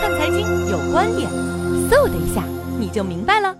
看财经有观点，嗖的一下你就明白了。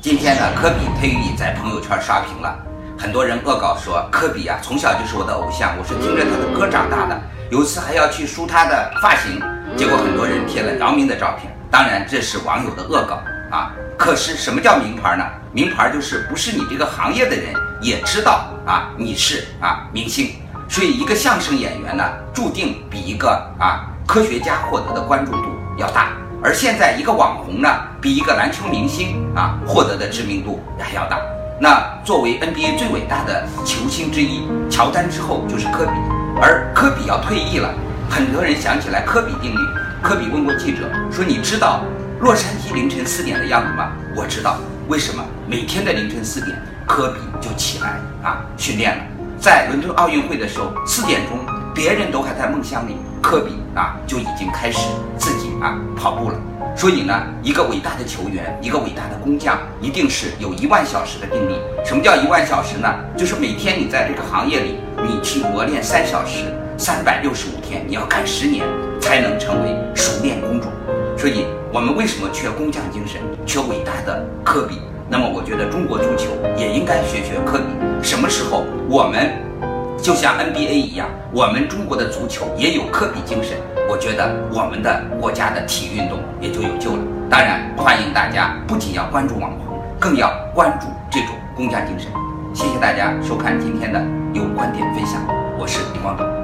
今天呢，科比退役在朋友圈刷屏了，很多人恶搞说科比啊，从小就是我的偶像，我是听着他的歌长大的，有次还要去梳他的发型，结果很多人贴了姚明的照片，当然这是网友的恶搞啊。可是什么叫名牌呢？名牌就是不是你这个行业的人也知道啊，你是啊明星。所以一个相声演员呢，注定比一个啊科学家获得的关注度要大。而现在一个网红呢，比一个篮球明星啊获得的知名度还要大。那作为 NBA 最伟大的球星之一，乔丹之后就是科比，而科比要退役了，很多人想起来科比定律。科比问过记者说：“你知道洛杉矶凌晨四点的样子吗？”我知道，为什么？每天的凌晨四点，科比就起来啊训练了。在伦敦奥运会的时候，四点钟，别人都还在梦乡里，科比啊就已经开始自己啊跑步了。所以呢，一个伟大的球员，一个伟大的工匠，一定是有一万小时的定力。什么叫一万小时呢？就是每天你在这个行业里，你去磨练三小时，三百六十五天，你要干十年，才能成为熟练工种。所以，我们为什么缺工匠精神，缺伟大的科比？那么，我觉得中国足球也应该学学科比。什么时候我们就像 NBA 一样，我们中国的足球也有科比精神？我觉得我们的国家的体育运动也就有救了。当然，欢迎大家不仅要关注网红，更要关注这种工匠精神。谢谢大家收看今天的有观点分享，我是李光东。